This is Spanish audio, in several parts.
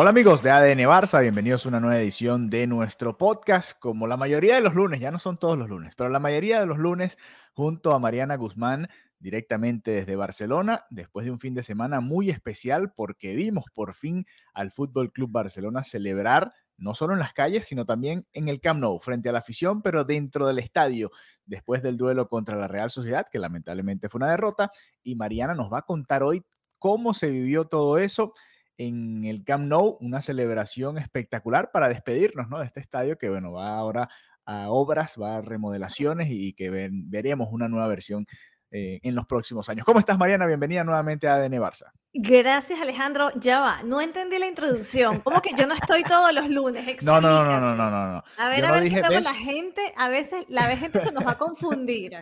Hola amigos de ADN Barça, bienvenidos a una nueva edición de nuestro podcast. Como la mayoría de los lunes, ya no son todos los lunes, pero la mayoría de los lunes, junto a Mariana Guzmán, directamente desde Barcelona, después de un fin de semana muy especial porque vimos por fin al Fútbol Club Barcelona celebrar no solo en las calles, sino también en el Camp Nou, frente a la afición, pero dentro del estadio, después del duelo contra la Real Sociedad, que lamentablemente fue una derrota. Y Mariana nos va a contar hoy cómo se vivió todo eso en el Camp Nou, una celebración espectacular para despedirnos ¿no? de este estadio que, bueno, va ahora a obras, va a remodelaciones y que ven, veremos una nueva versión eh, en los próximos años. ¿Cómo estás, Mariana? Bienvenida nuevamente a ADN Barça. Gracias, Alejandro. Ya va, no entendí la introducción. ¿Cómo que yo no estoy todos los lunes? No, no, no, no, no, no, no. A ver, Yo a no ver, dije, ¿ves? la gente, a veces la gente se nos va a confundir.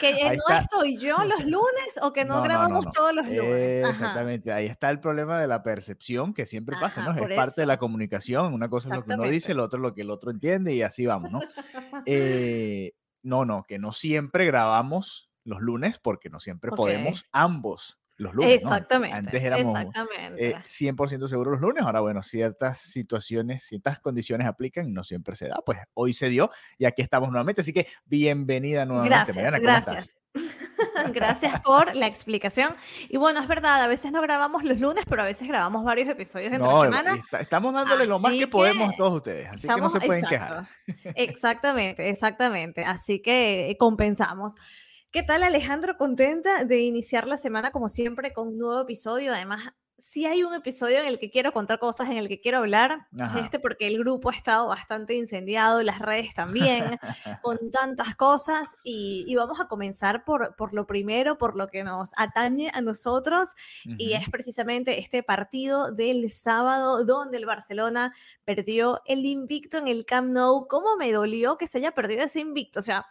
Que Ahí no está. estoy yo los lunes o que no, No, no, no, grabamos no. todos los lunes. Ajá. Exactamente, ahí está el problema de la percepción que siempre pasa, ¿no? Es parte de la comunicación, una cosa es lo que uno dice, lo otro es lo que el otro entiende y así vamos, ¿no? Eh, no, no, que no siempre grabamos los lunes porque no siempre podemos ambos los lunes, ¿no? Exactamente. Antes éramos exactamente. eh, 100% seguros los lunes, ahora bueno, ciertas situaciones, ciertas condiciones aplican y no siempre se da, pues hoy se dio y aquí estamos nuevamente, así que bienvenida nuevamente. Gracias, Mariana, gracias. Gracias por la explicación. Y bueno, es verdad, a veces no grabamos los lunes, pero a veces grabamos varios episodios entre No, semana. está- estamos dándole lo más que podemos a todos ustedes, así que no se pueden quejar. Exactamente, exactamente. Así que eh, compensamos. ¿Qué tal, Alejandro? Contenta de iniciar la semana como siempre con un nuevo episodio. Además, sí hay un episodio en el que quiero contar cosas, en el que quiero hablar. Es Ajá. este porque el grupo ha estado bastante incendiado, las redes también, con tantas cosas. Y, y vamos a comenzar por, por lo primero, por lo que nos atañe a nosotros y es precisamente este partido del sábado donde el Barcelona perdió el invicto en el Camp Nou. ¿Cómo me dolió que se haya perdido ese invicto? O sea,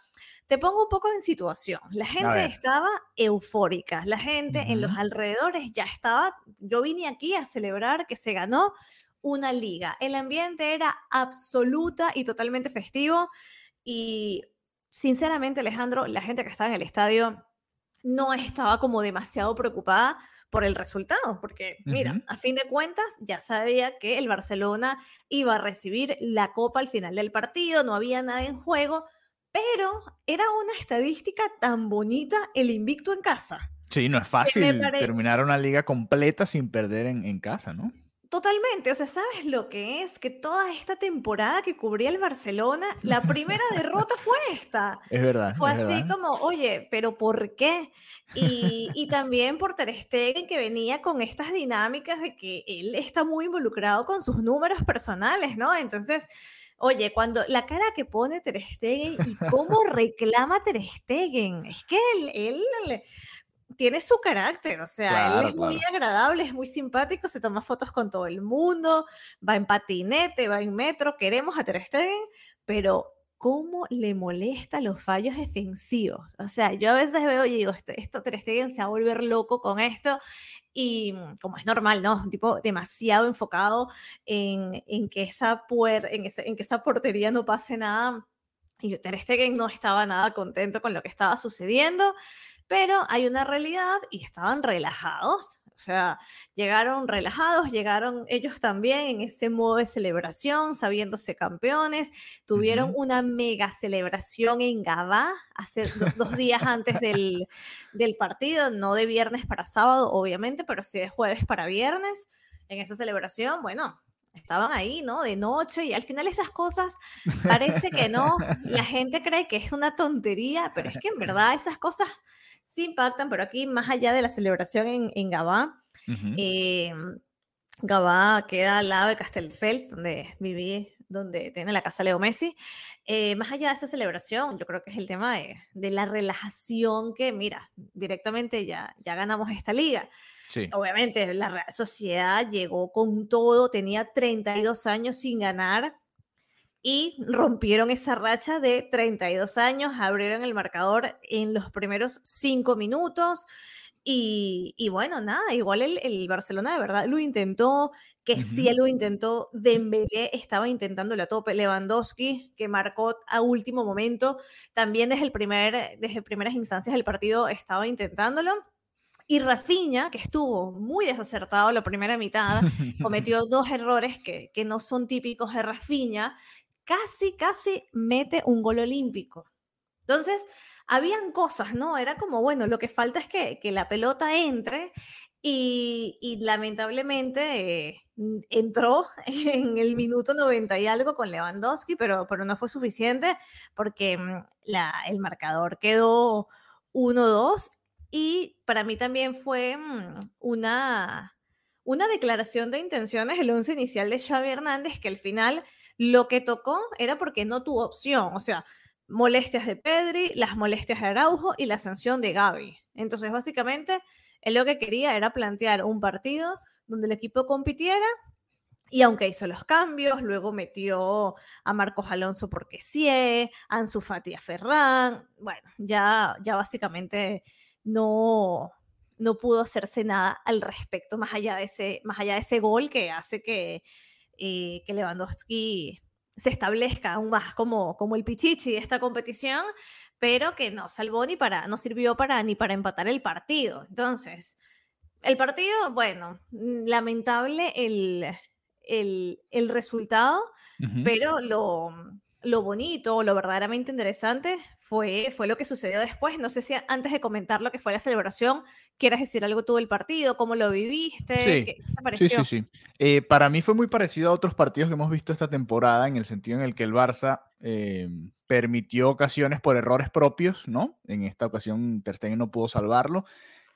te pongo un poco en situación. La gente estaba eufórica, la gente en los alrededores ya estaba. Yo vine aquí a celebrar que se ganó una liga. El ambiente era absoluta y totalmente festivo y sinceramente, Alejandro, la gente que estaba en el estadio no estaba como demasiado preocupada por el resultado, porque mira, a fin de cuentas ya sabía que el Barcelona iba a recibir la copa al final del partido, no había nada en juego, pero era una estadística tan bonita el invicto en casa. Sí, no es fácil pare- terminar una liga completa sin perder en, en casa, ¿no? Totalmente, o sea, ¿sabes lo que es? Que toda esta temporada que cubría el Barcelona, la primera derrota fue esta. Es verdad. Fue es así verdad. como, oye, pero ¿por qué? Y, y también por Ter Stegen, que venía con estas dinámicas de que él está muy involucrado con sus números personales, ¿no? Entonces, oye, cuando la cara que pone Ter Stegen y cómo reclama Ter Stegen, es que él, él tiene su carácter, o sea, Claro, él es muy agradable, es muy simpático, se toma fotos con todo el mundo, va en patinete, va en metro, queremos a Ter Stegen, pero cómo le molesta los fallos defensivos. O sea, yo a veces veo y digo, esto, esto Ter Stegen se va a volver loco con esto y mm, como es normal, ¿no? Un tipo demasiado enfocado en, en que esa puer, en, ese- en que esa portería no pase nada. Y Ter Stegen no estaba nada contento con lo que estaba sucediendo, pero hay una realidad y estaban relajados. O sea, llegaron relajados, llegaron ellos también en ese modo de celebración, sabiéndose campeones. Tuvieron una mega celebración en Gabá hace do- dos días antes del, del partido, no de viernes para sábado, obviamente, pero sí de jueves para viernes. En esa celebración, bueno, estaban ahí, ¿no? De noche y al final esas cosas parece que no. La gente cree que es una tontería, pero es que en verdad esas cosas sí impactan, pero aquí más allá de la celebración en, en Gabá, Ujú. eh, Gabá queda al lado de Castelldefels, donde viví donde tiene la casa Leo Messi. Eh, más allá de esa celebración, yo creo que es el tema de, de, la relajación que, mira, directamente ya, ya ganamos esta liga. Sí. Obviamente, la Real Sociedad llegó con todo, tenía 32 años sin ganar y rompieron esa racha de 32 años, abrieron el marcador en los primeros cinco minutos. Y, bueno, nada, igual el, Barcelona de verdad lo intentó, que sí lo intentó, Dembélé estaba intentándolo a tope, Lewandowski, que marcó a último momento, también desde, el primer, desde primeras instancias del partido estaba intentándolo. Y Rafinha, que estuvo muy desacertado la primera mitad, cometió dos errores que, que no son típicos de Rafinha, casi, casi mete un gol olímpico. Entonces, habían cosas, ¿no? Era como, bueno, lo que falta es que, que la pelota entre y, y lamentablemente eh, entró en el minuto 90 y algo con Lewandowski, pero, pero no fue suficiente porque mm, la, el marcador quedó 1-2 y para mí también fue mm, una, una declaración de intenciones el once inicial de Xavi Hernández que al final lo que tocó era porque no tuvo opción, o sea, molestias de Pedri, las molestias de Araujo y la sanción de Gaby. Entonces, básicamente, él lo que quería era plantear un partido donde el equipo compitiera y aunque hizo los cambios, luego metió a Marcos Alonso porque sí, a Ansu Fati a Ferran, bueno, ya, ya básicamente no, no pudo hacerse nada al respecto, más allá de ese, más allá de ese gol que hace que, eh, que Lewandowski se establezca aún más como, como el pichichi de esta competición, pero que no salvó ni para, no sirvió para ni para empatar el partido. Entonces, el partido, bueno, mm, lamentable el, el, el resultado, pero lo, lo bonito, lo verdaderamente interesante fue, fue lo que sucedió después. No sé si antes de comentar lo que fue la celebración, quieras decir algo tú del partido, cómo lo viviste, sí, ¿qué te pareció? Sí, sí, sí. Eh, para mí fue muy parecido a otros partidos que hemos visto esta temporada, en el sentido en el que el Barça eh, permitió ocasiones por errores propios, ¿no? En esta ocasión Ter Stegen no pudo salvarlo,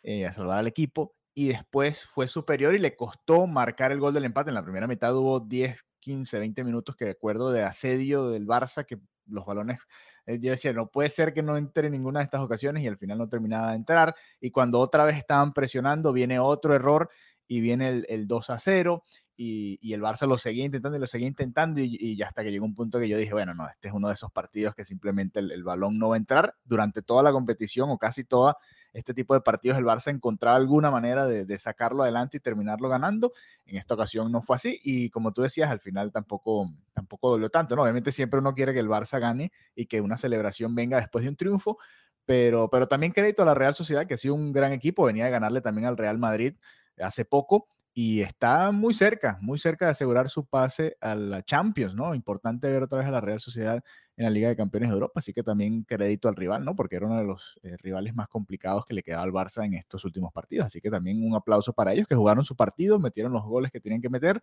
eh, a salvar al equipo, y después fue superior y le costó marcar el gol del empate. En la primera mitad hubo 10, 15, 20 minutos que recuerdo de asedio del Barça, que los balones, eh, yo decía, no puede ser que no entre en ninguna de estas ocasiones y al final no terminaba de entrar. Y cuando otra vez estaban presionando, viene otro error y viene el, el 2 a 0 y, el Barça lo seguía intentando y lo seguía intentando y, y, hasta que llegó un punto que yo dije, bueno, no, este es uno de esos partidos que simplemente el, balón no va a entrar durante toda la competición o casi toda este tipo de partidos el Barça encontraba alguna manera de, de, sacarlo adelante y terminarlo ganando. En esta ocasión no fue así y como tú decías, al final tampoco, tampoco dolió tanto. ¿no? Obviamente siempre uno quiere que el Barça gane y que una celebración venga después de un triunfo, pero, pero también crédito a la Real Sociedad, que ha sido un gran equipo, venía de ganarle también al Real Madrid hace poco y está muy cerca, muy cerca de asegurar su pase a la Champions, ¿no? Importante ver otra vez a la Real Sociedad en la Liga de Campeones de Europa, así que también crédito al rival, ¿no? Porque era uno de los eh, rivales más complicados que le quedaba al Barça en estos últimos partidos, así que también un aplauso para ellos que jugaron su partido, metieron los goles que tenían que meter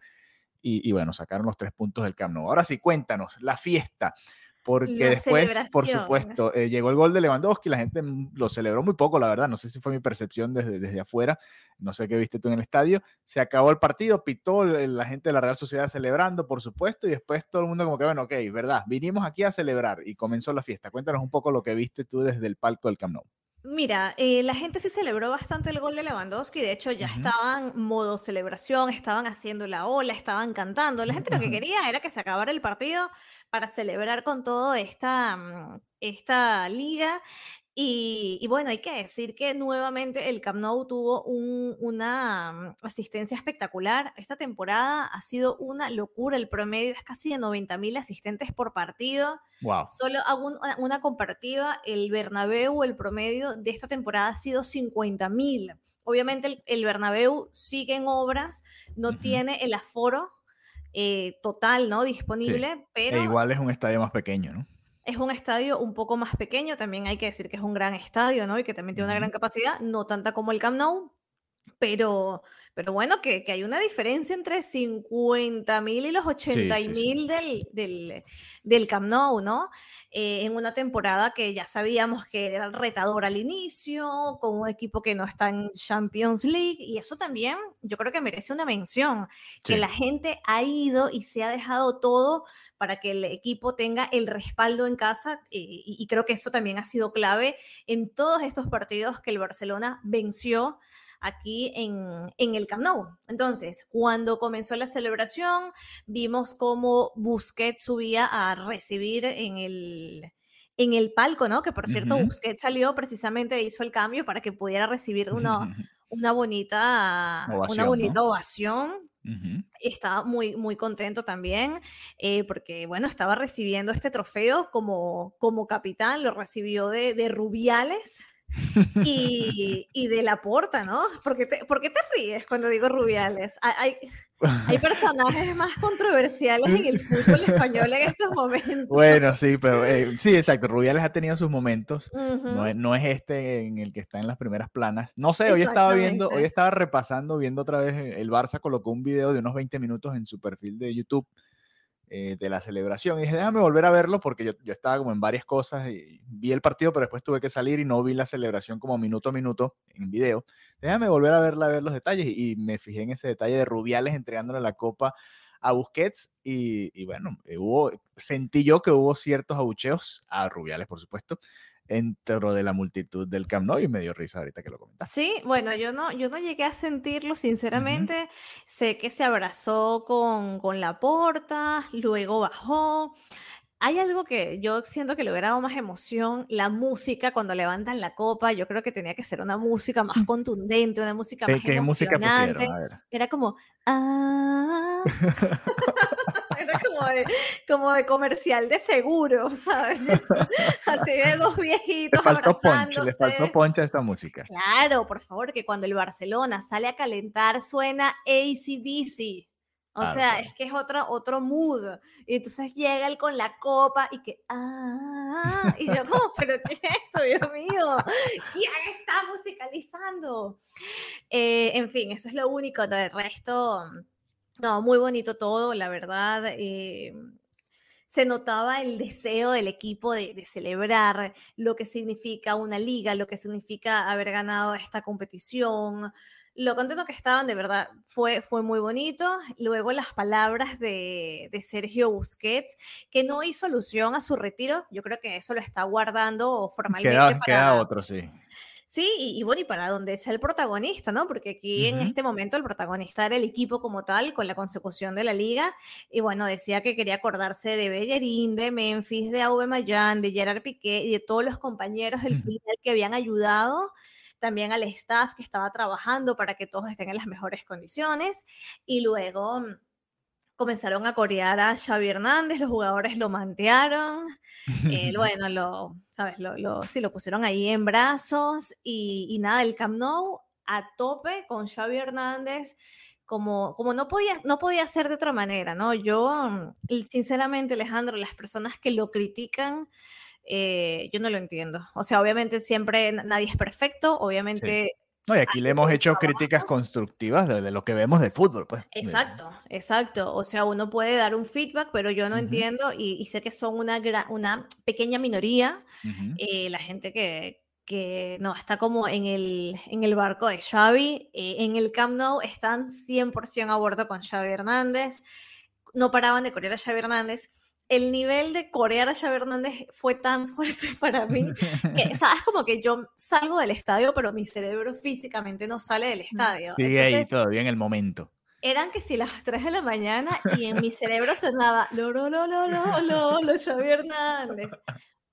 y, y bueno, sacaron los tres puntos del Camp Nou. Ahora sí, cuéntanos, la fiesta porque la después, por supuesto, eh, llegó el gol de Lewandowski, la gente mm, lo celebró muy poco, la verdad, no sé si fue mi percepción desde, desde afuera, no sé qué viste tú en el estadio, se acabó el partido, pitó la gente de la Real Sociedad celebrando, por supuesto, y después todo el mundo como que, bueno, ok, verdad, vinimos aquí a celebrar y comenzó la fiesta. Cuéntanos un poco lo que viste tú desde el palco del Camp Nou. Mira, eh, la gente sí celebró bastante el gol de Lewandowski, de hecho ya estaban modo celebración, estaban haciendo la ola, estaban cantando. La gente lo que quería era que se acabara el partido para celebrar con todo esta, mm, esta liga. Y, y, bueno, hay que decir que nuevamente el Camp Nou tuvo un, una mm, asistencia espectacular. Esta temporada ha sido una locura. El promedio es casi de 90 mil asistentes por partido. Wow. Solo hago una, una, comparativa. El Bernabéu, el promedio de esta temporada ha sido 50 mil. Obviamente el, el, Bernabéu sigue en obras, no uh -huh. tiene el aforo eh, total, ¿no? Disponible, sí. pero... E igual es un estadio más pequeño, ¿no? Es un estadio un poco más pequeño, también hay que decir que es un gran estadio, ¿no? Y que también tiene una gran capacidad, no tanta como el Camp Nou, pero, pero bueno, que, que hay una diferencia entre 50 mil y los 80 mil del, del, del, Camp Nou, ¿no? Eh, en una temporada que ya sabíamos que era retador al inicio, con un equipo que no está en Champions League, y eso también yo creo que merece una mención, que la gente ha ido y se ha dejado todo para que el equipo tenga el respaldo en casa eh, y, creo que eso también ha sido clave en todos estos partidos que el Barcelona venció aquí en, en, el Camp Nou. Entonces, cuando comenzó la celebración, vimos cómo Busquets subía a recibir en el, en el palco, ¿no? Que por cierto, Busquets salió precisamente, hizo el cambio para que pudiera recibir una, una bonita una bonita ovación. Estaba muy, muy contento también, eh, porque, bueno, estaba recibiendo este trofeo como, como capitán, lo recibió de, de Rubiales, y, y, de la porta, ¿no? ¿Por qué, te, ¿Por qué, te, ríes cuando digo Rubiales? Hay, hay, personajes más controversiales en el fútbol español en estos momentos. Bueno, sí, pero eh, sí, exacto. Rubiales ha tenido sus momentos. no, es, no, es, este en el que está en las primeras planas. No sé, hoy estaba viendo, hoy estaba repasando, viendo otra vez el Barça colocó un video de unos 20 minutos en su perfil de YouTube eh, de la celebración. Y dije, déjame volver a verlo porque yo, yo, estaba como en varias cosas y vi el partido, pero después tuve que salir y no vi la celebración como minuto a minuto en video. Déjame volver a verla, a ver los detalles y, me fijé en ese detalle de Rubiales entregándole la copa a Busquets y, y bueno, eh, hubo, sentí yo que hubo ciertos abucheos a Rubiales, por supuesto, dentro de la multitud del Camp Nou y me dio risa ahorita que lo comentaste. Sí, bueno, yo no, yo no llegué a sentirlo, sinceramente. Sé que se abrazó con, con la porta, luego bajó. Hay algo que yo siento que le hubiera dado más emoción, la música cuando levantan la copa, yo creo que tenía que ser una música más contundente, una música más ¿Qué, emocionante. Música Era como, ah. Era como de, como de comercial de seguro, ¿sabes? Así de dos viejitos. Le faltó poncho, le faltó poncho a esta música. Claro, por favor, que cuando el Barcelona sale a calentar suena ACDC. O sea, es que es otro, otro mood. Y entonces llega él con la copa y que, ah, y yo como, pero ¿qué es esto, Dios mío? ¿Quién está musicalizando? Eh, en fin, eso es lo único. Del resto, no, muy bonito todo, la verdad. Eh, se notaba el deseo del equipo de, de, celebrar lo que significa una liga, lo que significa haber ganado esta competición, lo contento que estaban, de verdad, fue, fue muy bonito. Luego las palabras de, de, Sergio Busquets, que no hizo alusión a su retiro, yo creo que eso lo está guardando formalmente. Queda, para... queda otro, sí. Sí, y, bueno, y para donde es el protagonista, ¿no? Porque aquí en este momento el protagonista era el equipo como tal, con la consecución de la liga. Y bueno, decía que quería acordarse de Bellerín, de Memphis, de Aubameyang, de Gerard Piqué y de todos los compañeros del final que habían ayudado también al staff que estaba trabajando para que todos estén en las mejores condiciones. Y luego mm, comenzaron a corear a Xavi Hernández, los jugadores lo mantearon, eh, bueno, lo, ¿sabes? Lo, lo, sí, lo pusieron ahí en brazos y, y, nada, el Camp Nou a tope con Xavi Hernández, como, como no, podía, no podía ser de otra manera, ¿no? Yo, mm, sinceramente, Alejandro, las personas que lo critican, eh, yo no lo entiendo. O sea, obviamente siempre nadie es perfecto, obviamente... No, y aquí le hemos hecho críticas constructivas de, lo que vemos de fútbol, pues. Exacto, exacto. O sea, uno puede dar un feedback, pero yo no entiendo y, sé que son una, una pequeña minoría, eh, la gente que, que no, está como en el, en el barco de Xavi. Eh, en el Camp Nou están 100% a bordo con Xavi Hernández. No paraban de correr a Xavi Hernández el nivel de corear a Xavi Hernández fue tan fuerte para mí que, ¿sabes? Como que yo salgo del estadio, pero mi cerebro físicamente no sale del estadio. Sigue ahí todavía en el momento. Eran que si las 3 de la mañana y en mi cerebro sonaba lo, lo, lo, lo, lo, lo, lo, Xavi Hernández.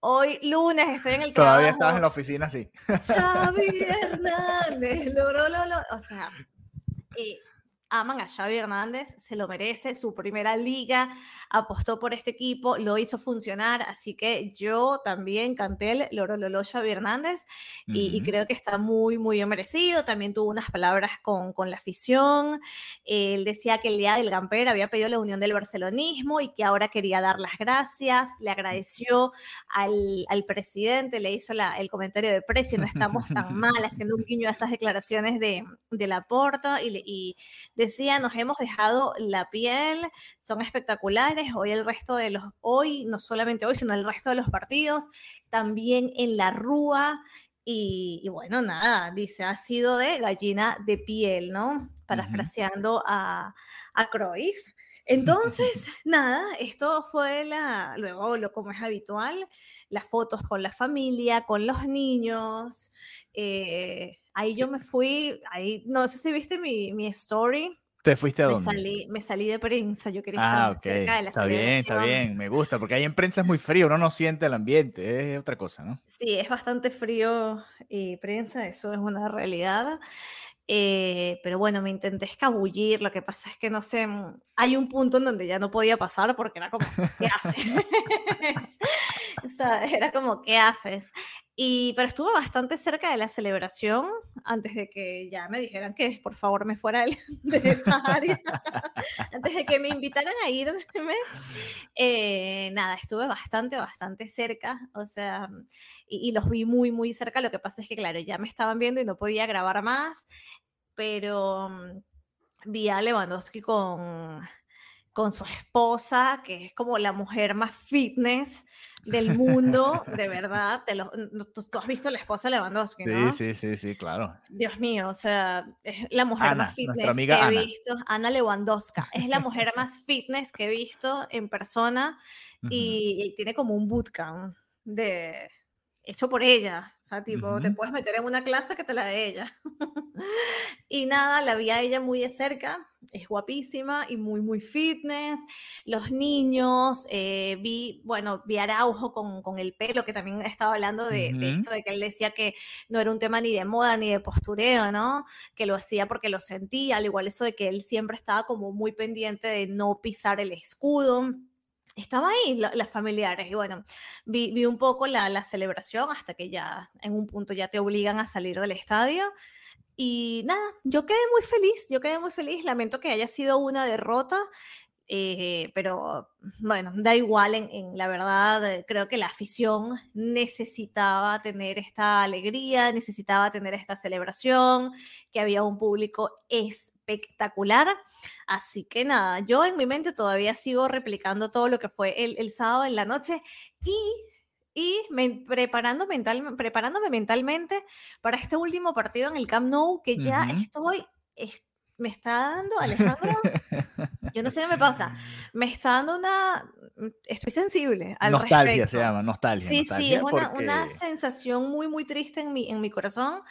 Hoy lunes estoy en el trabajo. Todavía estabas en la oficina, sí. Xavi Hernández, lo, lo, lo, lo. O sea, eh, aman a Xavi Hernández, se lo merece, su primera liga, apostó por este equipo, lo hizo funcionar, así que yo también canté el Loro Lolo Xavi Hernández y, y, creo que está muy, muy merecido. También tuvo unas palabras con, con la afición. Él decía que el día del Gamper había pedido la unión del barcelonismo y que ahora quería dar las gracias. Le agradeció al, al presidente, le hizo la, el comentario de precio, no estamos tan mal, haciendo un guiño a esas declaraciones de, de y, y decía, nos hemos dejado la piel, son espectaculares. Hoy el resto de los, hoy, no solamente hoy, sino el resto de los partidos, también en la Rúa. Y, y, bueno, nada, dice, ha sido de gallina de piel, ¿no? Parafraseando a, a Cruyff. Entonces, nada, esto fue la, luego lo como es habitual, las fotos con la familia, con los niños. Eh, ahí yo me fui, ahí, no sé si viste mi, mi story, ¿Te fuiste a me dónde? Salí, me salí de prensa, yo quería ah, estar ok. cerca de la Está bien, está bien, me gusta, porque ahí en prensa es muy frío, uno no siente el ambiente, es otra cosa, ¿no? Sí, es bastante frío eh, prensa, eso es una realidad. Eh, pero bueno, me intenté escabullir, lo que pasa es que no sé, mm, hay un punto en donde ya no podía pasar porque era como, ¿qué haces? o sea, era como, ¿qué haces? Y, pero estuve bastante cerca de la celebración antes de que ya me dijeran que por favor me fuera de esa área, antes de que me invitaran a irme. Eh, nada, estuve bastante, bastante cerca, o sea, y, los vi muy, muy cerca. Lo que pasa es que, claro, ya me estaban viendo y no podía grabar más, pero um, vi a Lewandowski con, con su esposa, que es como la mujer más fitness del mundo, de verdad. Te lo, tú, tú, has visto la esposa de Lewandowski, ¿no? Sí, sí, sí, sí, claro. Dios mío, o sea, es la mujer Ana, más fitness que he Ana. visto. Ana Lewandowska. Es la mujer más fitness que he visto en persona uh -huh. y, y, tiene como un bootcamp de hecho por ella. O sea, tipo, uh -huh. te puedes meter en una clase que te la de ella. y nada, la vi a ella muy de cerca. Es guapísima y muy, muy fitness. Los niños, eh, vi, bueno, vi a Araujo con, con, el pelo, que también estaba hablando de, uh -huh. de, esto, de que él decía que no era un tema ni de moda ni de postureo, ¿no? Que lo hacía porque lo sentía, al igual eso de que él siempre estaba como muy pendiente de no pisar el escudo estaba ahí las familiares y bueno, vi, vi un poco la, la, celebración hasta que ya en un punto ya te obligan a salir del estadio. Y nada, yo quedé muy feliz, yo quedé muy feliz, lamento que haya sido una derrota, eh, pero bueno, da igual, en, la verdad creo que la afición necesitaba tener esta alegría, necesitaba tener esta celebración, que había un público espectacular. Así que nada, yo en mi mente todavía sigo replicando todo lo que fue el, el sábado en la noche y y me, preparando mental, preparándome mentalmente para este último partido en el Camp Nou, que ya uh -huh. estoy, es, me está dando, Alejandro, yo no sé qué me pasa, me está dando una, estoy sensible al Nostalgia respecto. se llama, nostalgia. Sí, nostalgia sí, es una, porque... una sensación muy, muy triste en mi, en mi corazón,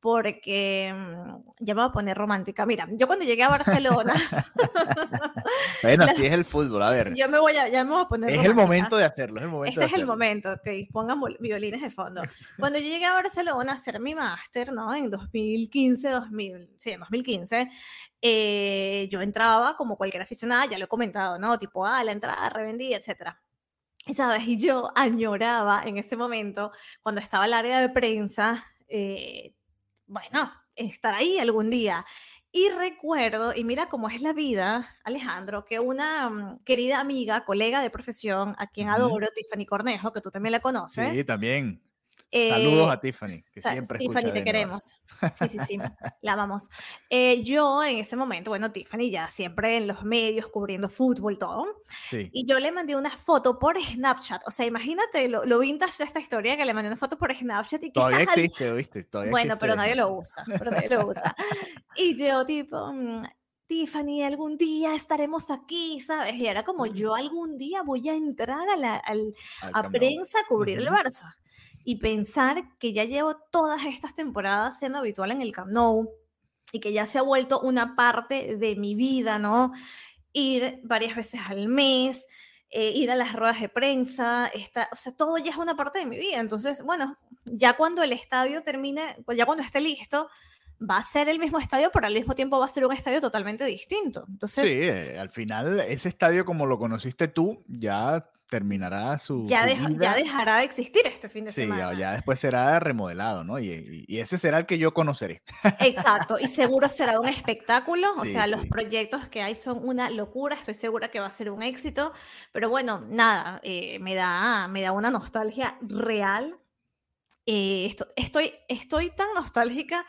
porque mm, ya me voy a poner romántica. Mira, yo cuando llegué a Barcelona. bueno, así es el fútbol, a ver. Yo me voy a, ya me voy a poner. Es romántica. el momento de hacerlo, es el momento. Este es el momento, ok, pongan violines de fondo. Cuando yo llegué a Barcelona a hacer mi máster, ¿no? En 2015, 2000, sí, en 2015, eh, yo entraba como cualquier aficionada, ya lo he comentado, ¿no? Tipo, ah, la entrada revendida, etcétera. ¿Sabes? Y yo añoraba en ese momento, cuando estaba el área de prensa, eh, bueno, estar ahí algún día. Y recuerdo, y mira cómo es la vida, Alejandro, que una um, querida amiga, colega de profesión, a quien uh -huh. adoro, Tiffany Cornejo, que tú también la conoces. Sí, también. Eh, Saludos a Tiffany, que siempre Tiffany, te queremos. Sí, sí, sí, la amamos. Eh, yo en ese momento, bueno, Tiffany ya siempre en los medios cubriendo fútbol, todo. Sí. Y yo le mandé una foto por Snapchat. O sea, imagínate lo, lo vintage de esta historia, que le mandé una foto por Snapchat y. Todavía existe, ¿viste? Todavía bueno, existe pero nadie lo usa, pero nadie lo usa. Y yo tipo... Mmm, Tiffany, algún día estaremos aquí, ¿sabes? Y era como, yo algún día voy a entrar a, la, al, al a prensa a cubrir uh -huh. el Barça y pensar que ya llevo todas estas temporadas siendo habitual en el Camp Nou y que ya se ha vuelto una parte de mi vida, ¿no? Ir varias veces al mes, eh, ir a las ruedas de prensa, esta, o sea, todo ya es una parte de mi vida. Entonces, bueno, ya cuando el estadio termine, ya cuando esté listo, va a ser el mismo estadio, pero al mismo tiempo va a ser un estadio totalmente distinto. Entonces, sí, eh, al final ese estadio como lo conociste tú ya terminará su, ya, su ya vida. dejará de existir este fin de Sí, ya, semana. ya después será remodelado, ¿no? Y, y- y ese será el que yo conoceré. Exacto, y seguro será un espectáculo, o Sí, sea, los proyectos que hay son una locura, estoy segura que va a ser un éxito, pero bueno, nada, eh, me da, me da una nostalgia real. Eh, esto- estoy, estoy tan nostálgica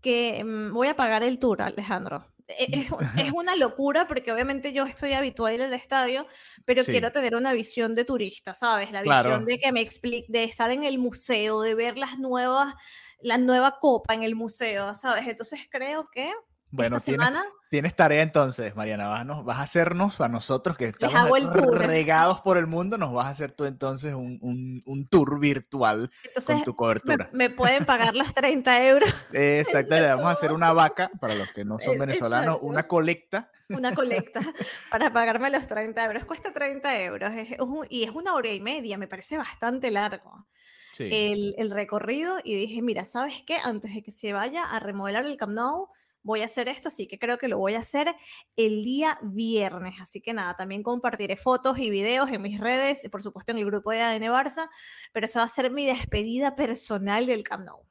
que mm, voy a pagar el tour, Alejandro. E- Es, es una locura porque obviamente yo estoy habitual en el estadio, pero Sí. quiero tener una visión de turista, ¿sabes? La Claro. visión de que me explique, de estar en el museo, de ver las nuevas, la nueva copa en el museo, ¿sabes? Entonces creo que Bueno, esta tienes, semana tienes tarea entonces, Mariana. Vas, a nos- vas a hacernos, a nosotros que estamos regados por el mundo, nos vas a hacer tú entonces un, un- un tour virtual entonces con tu me, cobertura. me pueden pagar los 30 euros, Exacto, le vamos a hacer una vaca, para los que no son Eh, venezolanos, exacto. una colecta. una colecta para pagarme los 30 euros. Cuesta 30 euros es un- y es una hora y media, me parece bastante largo. Sí. el, el recorrido y dije, mira, ¿sabes qué? Antes de que se vaya a remodelar el Camp Nou, voy a hacer esto, así que creo que lo voy a hacer el día viernes. Así que nada, también compartiré fotos y videos en mis redes, y por supuesto en el grupo de ADN Barça, pero esa va a ser mi despedida personal del Camp Nou.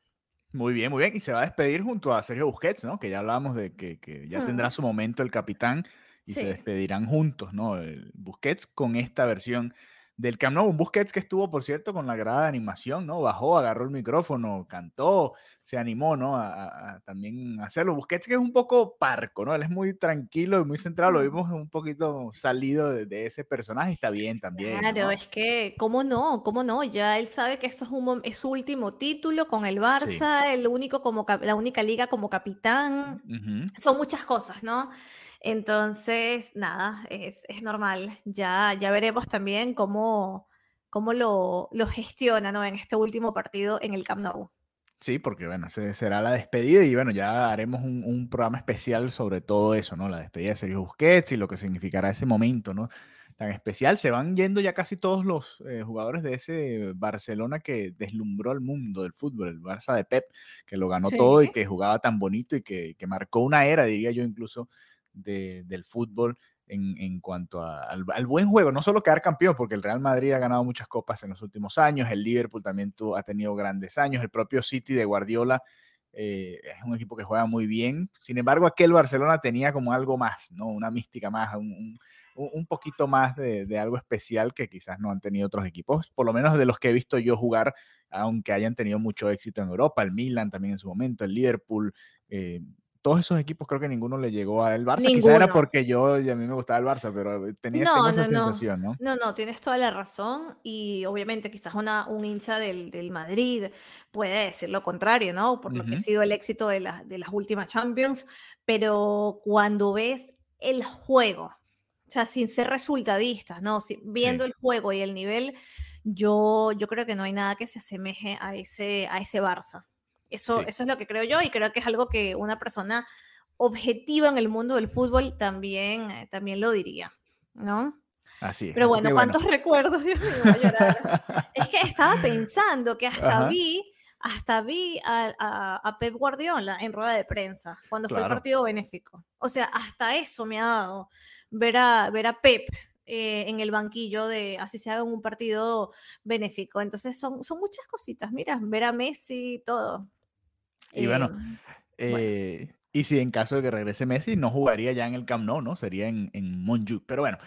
Muy bien, muy bien. Y se va a despedir junto a Sergio Busquets, ¿no? Que ya hablábamos de que, que ya tendrá Mm. su momento el capitán y se Sí. despedirán juntos, ¿no? El Busquets con esta versión del Camp Nou. Un Busquets que estuvo, por cierto, con la grada de animación, ¿no? Bajó, agarró el micrófono, cantó, se animó, ¿no? A, a- a también hacerlo. Busquets que es un poco parco, ¿no? Él es muy tranquilo y muy centrado. Lo vimos un poquito salido de, de ese personaje. Está bien también, Claro, ¿no? es que, ¿cómo no? ¿Cómo no? Ya él sabe que eso es, un, es su último título con el Barça, el único como, la única liga como capitán. Ujú. son muchas cosas, ¿no? Entonces, nada, es, es normal. Ya, ya veremos también cómo, cómo lo, lo gestiona, ¿no? En este último partido en el Camp Nou. Sí, porque bueno, se- será la despedida y bueno, ya haremos un, un programa especial sobre todo eso, ¿no? La despedida de Sergio Busquets y lo que significará ese momento, ¿no? Tan especial. Se van yendo ya casi todos los eh, jugadores de ese Barcelona que deslumbró al mundo del fútbol, el Barça de Pep, que lo ganó todo y que jugaba tan bonito y que, que marcó una era, diría yo incluso, de- del fútbol en, en cuanto al, buen juego, no solo quedar campeón, porque el Real Madrid ha ganado muchas copas en los últimos años, el Liverpool también tu- ha tenido grandes años, el propio City de Guardiola eh, es un equipo que juega muy bien, sin embargo aquel Barcelona tenía como algo más, ¿no? Una mística más, un- un poquito más de, de algo especial que quizás no han tenido otros equipos, por lo menos de los que he visto yo jugar, aunque hayan tenido mucho éxito en Europa, el Milan también en su momento, el Liverpool, eh, todos esos equipos creo que ninguno le llegó al Barça. Quizás era Ninguno. porque yo y a mí me gustaba el Barça, pero tenía No, esa no, no. sensación, ¿no? No, no, tienes toda la razón y obviamente quizás una, un hincha del, del Madrid puede decir lo contrario, ¿no? Por lo que ha sido el éxito de, la- de las últimas Champions, pero cuando ves el juego, o sea, sin ser resultadistas, ¿no? Si- viendo Sí. el juego y el nivel, yo, yo creo que no hay nada que se asemeje a ese, a ese Barça. Eso, Sí. eso es lo que creo yo y creo que es algo que una persona objetiva en el mundo del fútbol también, eh, también lo diría, ¿no? Así es. Pero bueno, ¿cuántos recuerdos? Dios mío, voy a llorar. Es que estaba pensando que hasta Ajá. vi, hasta vi a, a- a Pep Guardiola en rueda de prensa cuando fue el Claro. partido benéfico. O sea, hasta eso me ha dado ver a, ver a Pep eh, en el banquillo de así se haga un partido benéfico. Entonces son, son muchas cositas. Mira, ver a Messi, todo. Y bueno, Eh, bueno. Eh, y si en caso de que regrese Messi, no jugaría ya en el Camp Nou, ¿no? Sería en, en Montjuic. Pero bueno,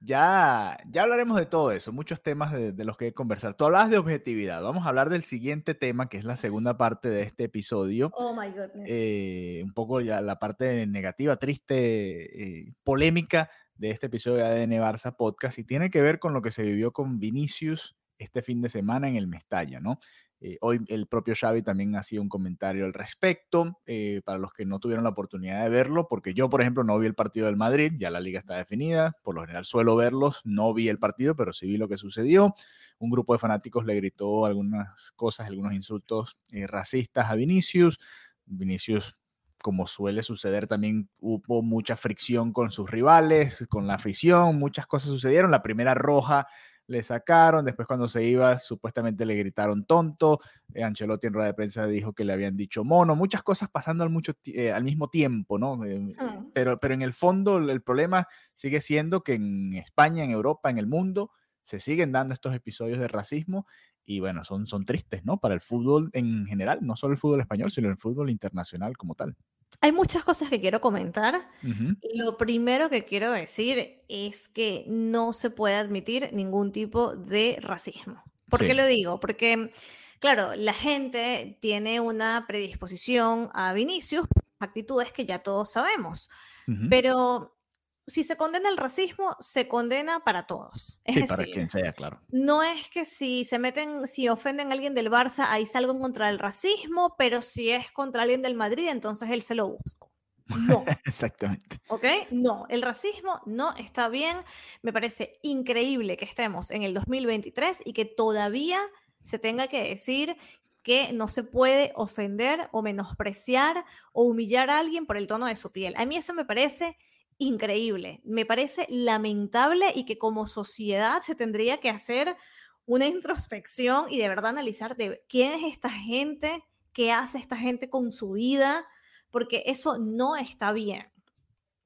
ya, ya hablaremos de todo eso, muchos temas de, de los que conversar. Tú hablabas de objetividad. Vamos a hablar del siguiente tema, que es la segunda parte de este episodio. Oh my goodness. eh, un poco ya la parte negativa, triste, eh, polémica de este episodio de ADN Barça Podcast y tiene que ver con lo que se vivió con Vinicius este fin de semana en el Mestalla, ¿no? Eh, hoy el propio Xavi también hacía un comentario al respecto, eh, para los que no tuvieron la oportunidad de verlo, porque yo, por ejemplo, no vi el partido del Madrid, ya la liga está definida, por lo general suelo verlos, no vi el partido, pero sí vi lo que sucedió. Un grupo de fanáticos le gritó algunas cosas, algunos insultos eh, racistas a Vinicius. Vinicius, como suele suceder, también hubo mucha fricción con sus rivales, con la afición, muchas cosas sucedieron. La primera roja le sacaron, después cuando se iba supuestamente le gritaron tonto, eh, Ancelotti en rueda de prensa dijo que le habían dicho mono, muchas cosas pasando al, mucho, eh, al mismo tiempo, ¿no? Eh, Mm. pero, pero en el fondo el problema sigue siendo que en España, en Europa, en el mundo, se siguen dando estos episodios de racismo y bueno, son, son tristes, ¿no? Para el fútbol en general, no solo el fútbol español, sino el fútbol internacional como tal. Hay muchas cosas que quiero comentar. Lo primero que quiero decir es que no se puede admitir ningún tipo de racismo. ¿Por qué lo digo? Porque, claro, la gente tiene una predisposición a Vinicius, actitudes que ya todos sabemos, Ujú. pero si se condena el racismo, se condena para todos. Es Sí, para quien sea, claro. no es que si se meten, si ofenden a alguien del Barça, ahí salgo contra el racismo, pero si es contra alguien del Madrid, entonces él se lo busca. No. Exactamente. ¿Ok? No, el racismo no está bien. Me parece increíble que estemos en el 2023 y que todavía se tenga que decir que no se puede ofender o menospreciar o humillar a alguien por el tono de su piel. A mí eso me parece increíble, me parece lamentable y que como sociedad se tendría que hacer una introspección y de verdad analizar de quién es esta gente, qué hace esta gente con su vida, porque eso no está bien.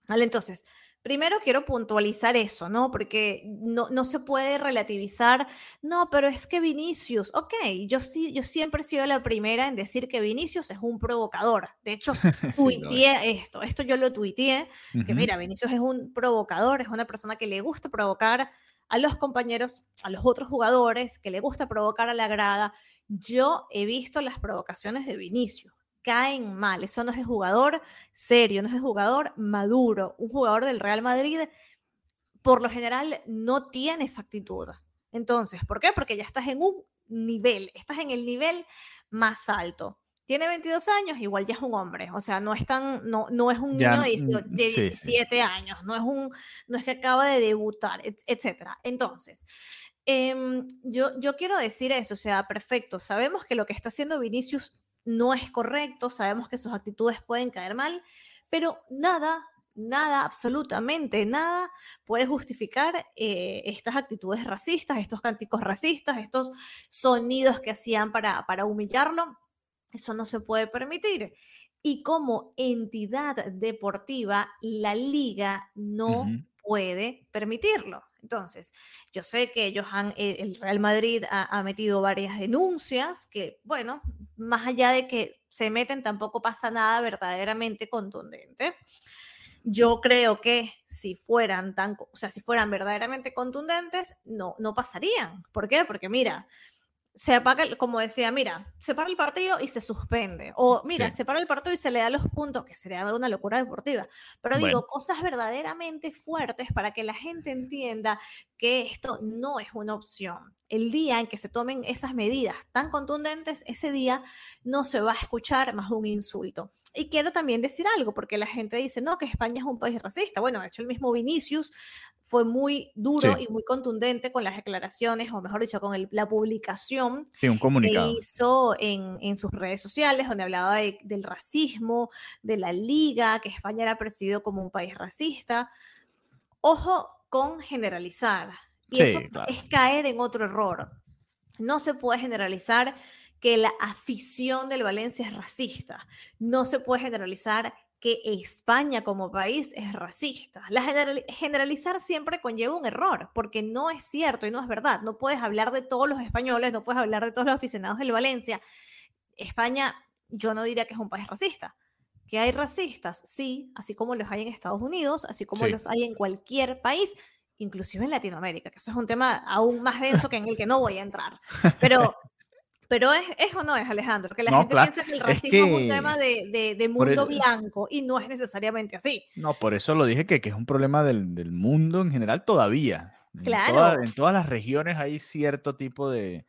¿Vale? Entonces, primero quiero puntualizar eso, ¿no? Porque no, no se puede relativizar, no, pero es que Vinicius, ok, yo sí, yo siempre he sido la primera en decir que Vinicius es un provocador. De hecho, Sí, tuiteé esto, esto yo lo tuiteé, que mira, Vinicius es un provocador, es una persona que le gusta provocar a los compañeros, a los otros jugadores, que le gusta provocar a la grada. Yo he visto las provocaciones de Vinicius, caen mal, eso no es de jugador serio, no es jugador maduro. Un jugador del Real Madrid, por lo general, no tiene esa actitud. Entonces, ¿por qué? Porque ya estás en un nivel, estás en el nivel más alto. Tiene 22 años, igual ya es un hombre, o sea, no es tan, no, no es un Ya, niño de, 18 mm, de sí, sí. 17 años, no es un, no es que acaba de debutar, et- etcétera. Entonces, em, yo, yo quiero decir eso, o sea, perfecto, sabemos que lo que está haciendo Vinicius no es correcto, sabemos que sus actitudes pueden caer mal, pero nada, nada, absolutamente nada puede justificar eh, estas actitudes racistas, estos cánticos racistas, estos sonidos que hacían para, para humillarlo. Eso no se puede permitir. Y como entidad deportiva, la liga no puede permitirlo. Entonces, yo sé que ellos han, eh, el Real Madrid ha, ha metido varias denuncias que, bueno, más allá de que se meten, tampoco pasa nada verdaderamente contundente. Yo creo que si fueran tan, o sea, si fueran verdaderamente contundentes, no, no pasarían. ¿Por qué? Porque mira, se apaga, el- como decía, mira, se para el partido y se suspende. O mira, Sí. se para el partido y se le da los puntos, que sería una locura deportiva. Pero Bueno. digo, cosas verdaderamente fuertes para que la gente entienda que esto no es una opción. El día en que se tomen esas medidas tan contundentes, ese día no se va a escuchar más un insulto. Y quiero también decir algo, porque la gente dice, no, que España es un país racista. Bueno, de hecho, el mismo Vinicius fue muy duro Sí. y muy contundente con las declaraciones, o mejor dicho, con el- la publicación Sí, un que comunicado. hizo en, en sus redes sociales, donde hablaba de- del racismo, de la liga, que España era percibido como un país racista. Ojo con generalizar. Y Sí, eso claro. es caer en otro error. No se puede generalizar que la afición del Valencia es racista. No se puede generalizar que España como país es racista. La general- generalizar siempre conlleva un error, porque no es cierto y no es verdad. No puedes hablar de todos los españoles, no puedes hablar de todos los aficionados del Valencia. España, yo no diría que es un país racista. Que hay racistas, sí, así como los hay en Estados Unidos, así como Sí. los hay en cualquier país, inclusive en Latinoamérica, que eso es un tema aún más denso que en el que no voy a entrar. Pero, pero es, es o no es, Alejandro, que la No, gente claro, piensa que el es racismo es, un que tema de, de- de mundo eso- blanco y no es necesariamente así. No, por eso lo dije que, que es un problema del, del mundo en general todavía. En Claro. toda- en todas las regiones hay cierto tipo de,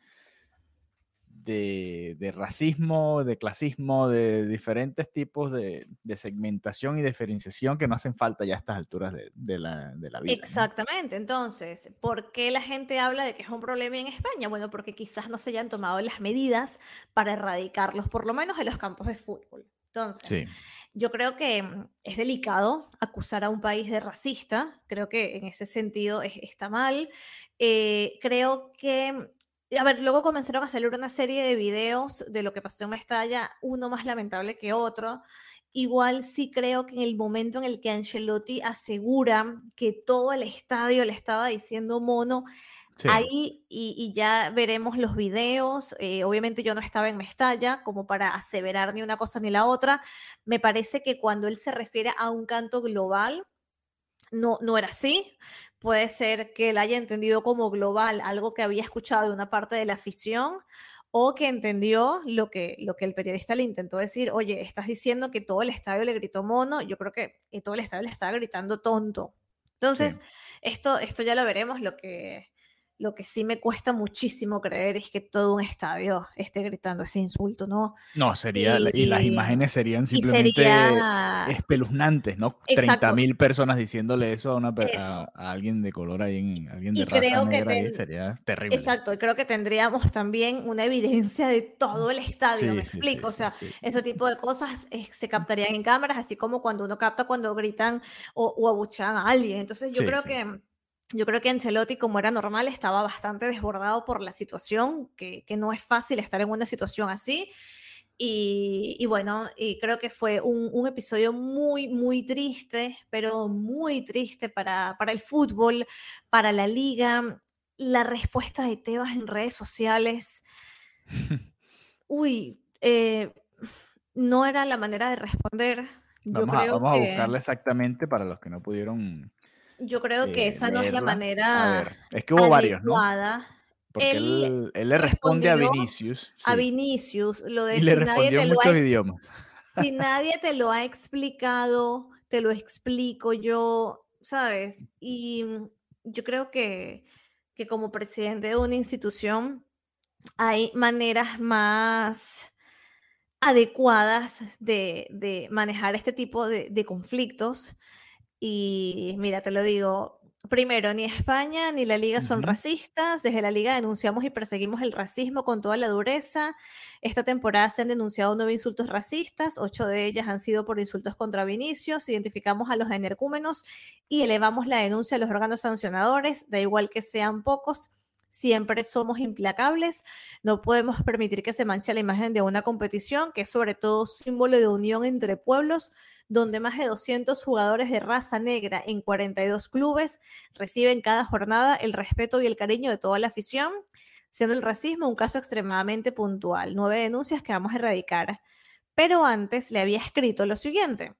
de, de racismo, de clasismo, de diferentes tipos de, de segmentación y diferenciación que no hacen falta ya a estas alturas de, de la, vida. ¿no? Exactamente. Entonces, ¿por qué la gente habla de que es un problema en España? Bueno, porque quizás no se hayan tomado las medidas para erradicarlos, por lo menos en los campos de fútbol. Entonces, Sí, yo creo que mm, es delicado acusar a un país de racista, creo que en ese sentido está mal. Eh, creo que, mm, a ver, luego comenzaron a salir una serie de videos de lo que pasó en Mestalla, uno más lamentable que otro. Igual sí creo que en el momento en el que Ancelotti asegura que todo el estadio le estaba diciendo mono, Ahí y, ya veremos los videos. Eh, obviamente yo no estaba en Mestalla como para aseverar ni una cosa ni la otra. Me parece que cuando él se refiere a un canto global, no, no era así. Puede ser que él haya entendido como global algo que había escuchado de una parte de la afición o que entendió lo que, lo que el periodista le intentó decir, oye, estás diciendo que todo el estadio le gritó mono, yo creo que todo el estadio le estaba gritando tonto. Entonces, esto, esto ya lo veremos, lo que, lo que sí me cuesta muchísimo creer es que todo un estadio esté gritando ese insulto, ¿no? No, sería, y, las imágenes serían simplemente espeluznantes, ¿no? 30 mil personas diciéndole eso a, una, a, alguien de color ahí, en, alguien de raza negra ahí, sería terrible. Exacto, y creo que tendríamos también una evidencia de todo el estadio, me explico, o sea, ese tipo de cosas eh, se captarían en cámaras, así como cuando uno capta cuando gritan o, o abuchean a alguien, entonces yo creo que yo creo que Ancelotti, como era normal, estaba bastante desbordado por la situación, que, no es fácil estar en una situación así. Y, bueno, y creo que fue un, episodio muy, muy triste, pero muy triste para, para el fútbol, para la liga. La respuesta de Tebas en redes sociales, uy, eh, no era la manera de responder. vamos, a, vamos a buscarla exactamente para los que no pudieron yo creo que esa no es la manera. es que hubo varios, ¿no? Porque él, le responde a Vinicius. A Vinicius, lo de y le respondió en muchos idiomas. Si nadie te lo ha explicado, te lo explico yo, ¿sabes? Y yo creo que, que como presidente de una institución hay maneras más adecuadas de, de manejar este tipo de, de conflictos y mira, te lo digo, primero, ni España ni la liga son racistas. Desde la liga denunciamos y perseguimos el racismo con toda la dureza. Esta temporada se han denunciado nueve insultos racistas, ocho de ellas han sido por insultos contra Vinicius. Identificamos a los energúmenos y elevamos la denuncia a los órganos sancionadores, da igual que sean pocos. Siempre somos implacables, no podemos permitir que se manche la imagen de una competición que es sobre todo símbolo de unión entre pueblos donde más de 200 jugadores de raza negra en 42 clubes reciben cada jornada el respeto y el cariño de toda la afición, siendo el racismo un caso extremadamente puntual. Nueve denuncias que vamos a erradicar. Pero antes le había escrito lo siguiente,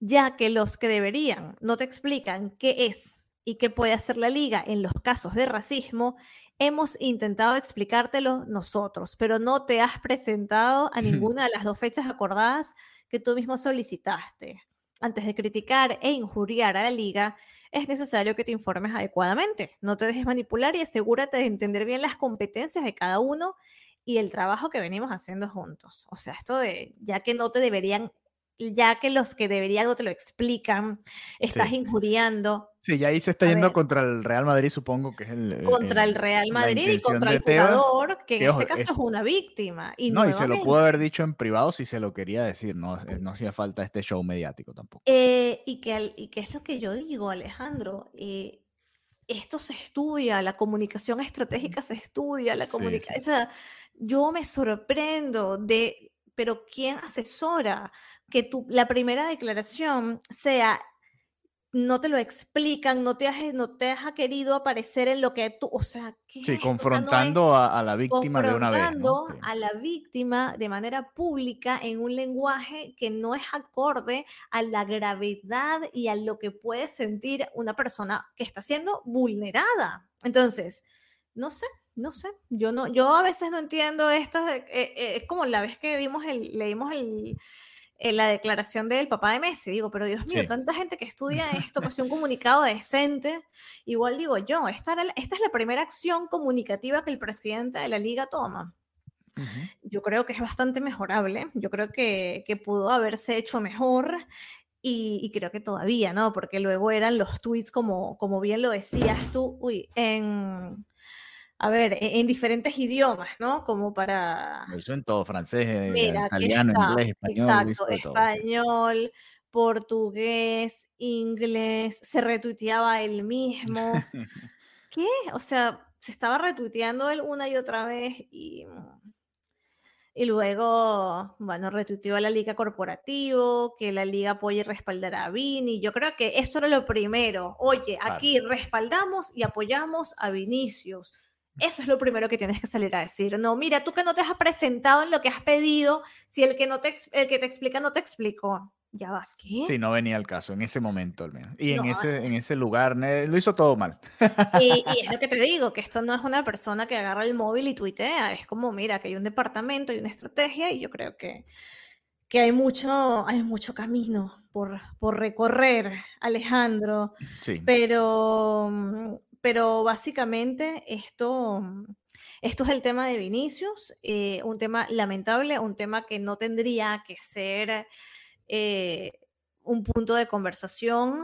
ya que los que deberían no te explican qué es y qué puede hacer la liga en los casos de racismo, hemos intentado explicártelo nosotros, pero no te has presentado a ninguna de las dos fechas acordadas que tú mismo solicitaste. Antes de criticar e injuriar a la liga, es necesario que te informes adecuadamente. No te dejes manipular y asegúrate de entender bien las competencias de cada uno y el trabajo que venimos haciendo juntos. O sea, esto de, ya que no te deberían ya que los que deberían no te lo explican, estás injuriando. Sí, ya ahí se está yendo contra el Real Madrid, supongo que es el... Contra el, Real Madrid y contra el jugador, que en este caso es, una víctima. Y no, y se lo pudo haber dicho en privado si se lo quería decir, no, eh, no hacía falta este show mediático tampoco. Eh, y, que, y que es lo que yo digo, Alejandro, eh, esto se estudia, la comunicación estratégica se estudia, la comunicación... O sea, yo me sorprendo de, pero ¿quién asesora? Que tu, la primera declaración sea no te lo explican, no te has, no te has querido aparecer en lo que tú, o sea, Sí, confrontando a, la víctima de una vez. Confrontando a la víctima de manera pública en un lenguaje que no es acorde a la gravedad y a lo que puede sentir una persona que está siendo vulnerada. Entonces, no sé, no sé, yo no, yo a veces no entiendo esto, eh, eh, es como la vez que vimos el, leímos el la declaración del papá de Messi. Digo, pero Dios mío, tanta gente que estudia esto, pues un comunicado decente. Igual digo yo, esta, esta es la primera acción comunicativa que el presidente de la liga toma. Yo creo que es bastante mejorable. Yo creo que, que pudo haberse hecho mejor. Y, creo que todavía, ¿no? Porque luego eran los tweets como, como bien lo decías tú, uy, en, a ver, e, en, diferentes idiomas, ¿no? Como para... Eso en todo, francés, eh, italiano, inglés, español. Exacto, español, portugués, inglés, se retuiteaba él mismo. ¿Qué? O sea, se estaba retuiteando él una y otra vez y y luego, bueno, retuiteó a la liga corporativo, que la liga apoye y respaldara a Vini. Yo creo que eso era lo primero. Oye, aquí respaldamos y apoyamos a Vinicius. Eso es lo primero que tienes que salir a decir. No, mira, tú que no te has presentado en lo que has pedido, si el que, no te, el que te explica no te explicó ya va, ¿qué? Sí, no venía al caso, en ese momento al menos. Y en, ese, en ese lugar lo hizo todo mal. Y, es lo que te digo, que esto no es una persona que agarra el móvil y tuitea, es como, mira, que hay un departamento, hay una estrategia y yo creo que, que hay, mucho, hay mucho camino por, por recorrer, Alejandro. Sí. Pero, pero básicamente esto... Esto es el tema de Vinicius, eh, un tema lamentable, un tema que no tendría que ser eh, un punto de conversación,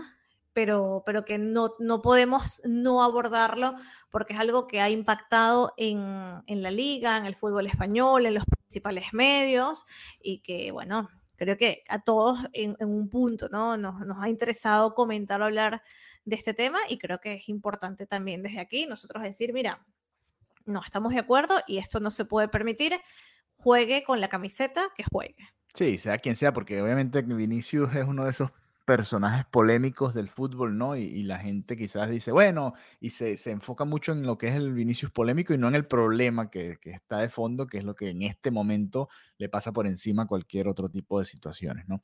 pero, pero que no, no podemos no abordarlo porque es algo que ha impactado en, en la liga, en el fútbol español, en los principales medios y que, bueno, creo que a todos en, un punto ¿no? Nos, nos, ha interesado comentar o hablar de este tema y creo que es importante también desde aquí nosotros decir, mira, no estamos de acuerdo y esto no se puede permitir, juegue con la camiseta que juegue. Sí, sea quien sea, porque obviamente Vinicius es uno de esos personajes polémicos del fútbol, ¿no? Y, la gente quizás dice, bueno, y se, enfoca mucho en lo que es el Vinicius polémico y no en el problema que, está de fondo, que es lo que en este momento le pasa por encima a cualquier otro tipo de situaciones, ¿no?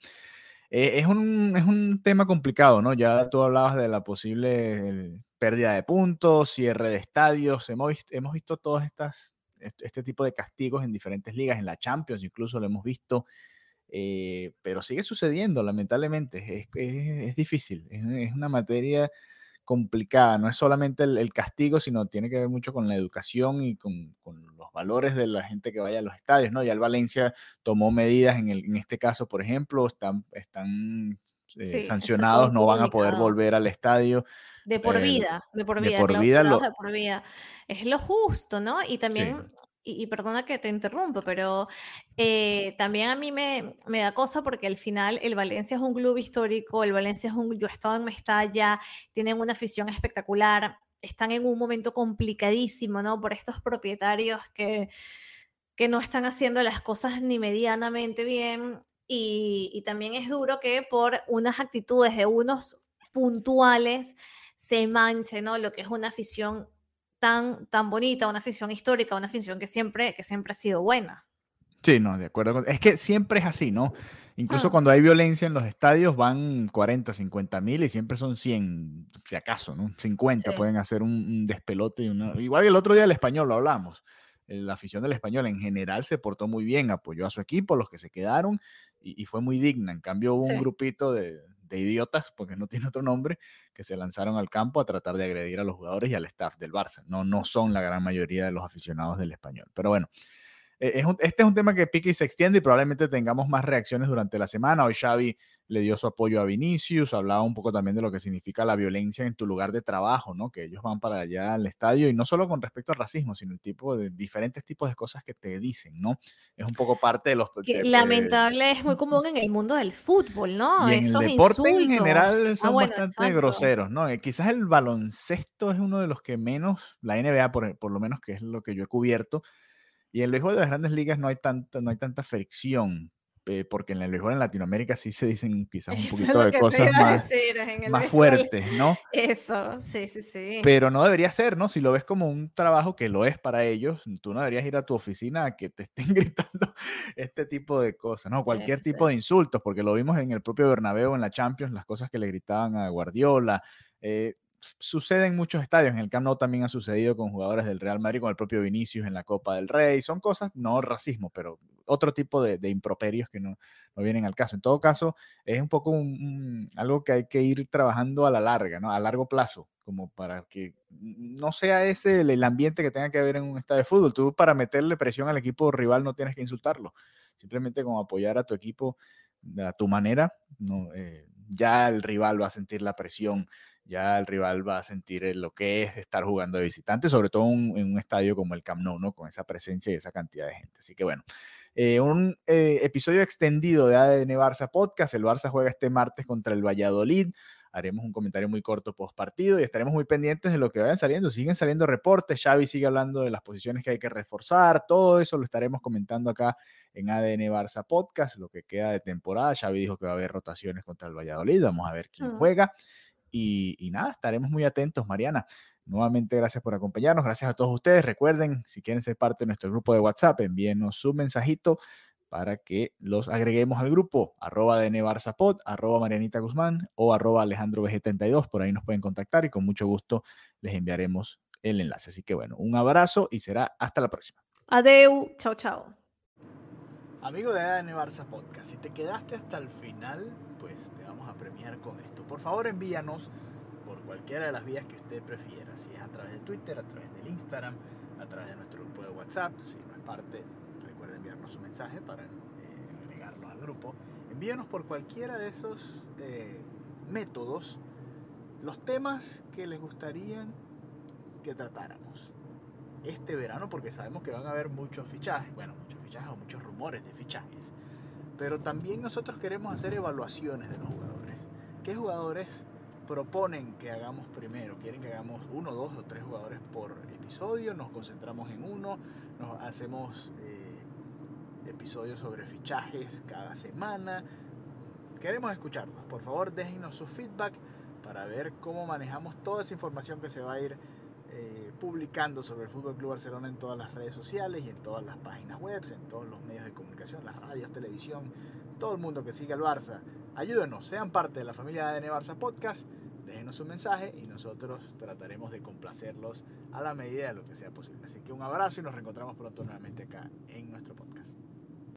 Eh, es, un, es un tema complicado, ¿no? Ya tú hablabas de la posible pérdida de puntos, cierre de estadios, hemos hemos visto todas estas, este tipo de castigos en diferentes ligas, en la Champions incluso lo hemos visto, eh, pero sigue sucediendo, lamentablemente. Es, es, difícil, es, una materia complicada. No es solamente el, castigo, sino tiene que ver mucho con la educación y con, con, los valores de la gente que vaya a los estadios. ¿no? Ya el Valencia tomó medidas, en, el, en este caso, por ejemplo, están, están eh, sancionados, no van a poder volver al estadio. De por eh, vida, de por vida. De por vida, de por vida. Es lo justo, ¿no? Y también y, perdona que te interrumpo, pero eh, también a mí me, me, da cosa porque al final el Valencia es un club histórico, el Valencia es un, yo he estado en Mestalla, tienen una afición espectacular, están en un momento complicadísimo, ¿no? Por estos propietarios que, que no están haciendo las cosas ni medianamente bien y, y también es duro que por unas actitudes de unos puntuales se manche, ¿no? Lo que es una afición tan, tan bonita, una afición histórica, una afición que siempre, que siempre ha sido buena. Sí, no, de acuerdo. Es que siempre es así, ¿no? Incluso ah. cuando hay violencia en los estadios van 40, 50 mil y siempre son 100, si acaso, ¿no? 50 pueden hacer un, despelote. Y una... Igual el otro día el español lo hablamos. La afición del español en general se portó muy bien, apoyó a su equipo, los que se quedaron, y, fue muy digna. En cambio, hubo un grupito de, de idiotas, porque no tiene otro nombre, que se lanzaron al campo a tratar de agredir a los jugadores y al staff del Barça. No, no son la gran mayoría de los aficionados del español. Pero bueno, eh, este es un tema que pique y se extiende y probablemente tengamos más reacciones durante la semana. Hoy Xavi le dio su apoyo a Vinicius, hablaba un poco también de lo que significa la violencia en tu lugar de trabajo, ¿no? Que ellos van para allá al estadio y no solo con respecto al racismo, sino el tipo de diferentes tipos de cosas que te dicen, ¿no? Es un poco parte de los... lamentable es muy común en el mundo del fútbol, ¿no? Y en el deporte en general ah, son bastante groseros, ¿no? Eh, quizás el baloncesto es uno de los que menos, la NBA por, por lo menos que es lo que yo he cubierto, y en el béisbol de las grandes ligas no hay tanta, no hay tanta fricción, eh, porque en el béisbol en Latinoamérica sí se dicen quizás un poquito de cosas más, más fuertes, ¿no? Eso, sí, sí, sí. Pero no debería ser, ¿no? Si lo ves como un trabajo que lo es para ellos, tú no deberías ir a tu oficina a que te estén gritando este tipo de cosas, ¿no? Cualquier tipo de insultos, porque lo vimos en el propio Bernabéu en la Champions, las cosas que le gritaban a Guardiola. Eh, sucede en muchos estadios. En el Camp Nou también ha sucedido con jugadores del Real Madrid, con el propio Vinicius en la Copa del Rey. Son cosas, no racismo, pero otro tipo de, improperios que no, no, vienen al caso. En todo caso, es un poco algo que hay que ir trabajando a la larga, ¿no? a largo plazo, como para que no sea ese el, ambiente que tenga que haber en un estadio de fútbol. Tú para meterle presión al equipo rival no tienes que insultarlo. Simplemente como apoyar a tu equipo a tu manera, no, eh, ya el rival va a sentir la presión ya el rival va a sentir lo que es estar jugando de visitante, sobre todo en un estadio como el Camp Nou, ¿no? Con esa presencia y esa cantidad de gente. Así que bueno, eh, un eh, episodio extendido de ADN Barça Podcast. El Barça juega este martes contra el Valladolid haremos un comentario muy corto post partido y estaremos muy pendientes de lo que vayan saliendo. Siguen saliendo reportes, Xavi sigue hablando de las posiciones que hay que reforzar, todo eso lo estaremos comentando acá en ADN Barça Podcast, lo que queda de temporada. Xavi dijo que va a haber rotaciones contra el Valladolid, vamos a ver quién ah. juega. Y, nada, estaremos muy atentos, Mariana. Nuevamente, gracias por acompañarnos. Gracias a todos ustedes. Recuerden, si quieren ser parte de nuestro grupo de WhatsApp, envíenos su mensajito para que los agreguemos al grupo, arroba de Barzapod, arroba Marianita Guzmán o arroba Alejandro 72 por ahí nos pueden contactar y con mucho gusto les enviaremos el enlace. Así que bueno, un abrazo y será hasta la próxima. Adeu, chao, chao. Amigo de ADN Barça Podcast, si te quedaste hasta el final, pues te vamos a premiar con esto. Por favor, envíanos por cualquiera de las vías que usted prefiera, si es a través de Twitter, a través del Instagram, a través de nuestro grupo de WhatsApp, si no es parte enviarnos un mensaje para eh, agregarnos al grupo. Envíenos por cualquiera de esos eh, métodos los temas que les gustaría que tratáramos este verano, porque sabemos que van a haber muchos fichajes, bueno, fichajes o muchos rumores de fichajes, pero también nosotros queremos hacer evaluaciones de los jugadores. ¿Qué jugadores proponen que hagamos primero? ¿Quieren que hagamos uno, dos o tres jugadores por episodio? ¿Nos concentramos en uno? ¿Nos hacemos... Eh, episodios sobre fichajes cada semana. Queremos escucharlos. Por favor, déjenos su feedback para ver cómo manejamos toda esa información que se va a ir eh, publicando sobre el Fútbol Club Barcelona en todas las redes sociales y en todas las páginas web, en todos los medios de comunicación, las radios, televisión, todo el mundo que siga al Barça. Ayúdenos, sean parte de la familia de ADN Barça Podcast, déjenos un mensaje y nosotros trataremos de complacerlos a la medida de lo que sea posible. Así que un abrazo y nos reencontramos pronto nuevamente acá en nuestro podcast.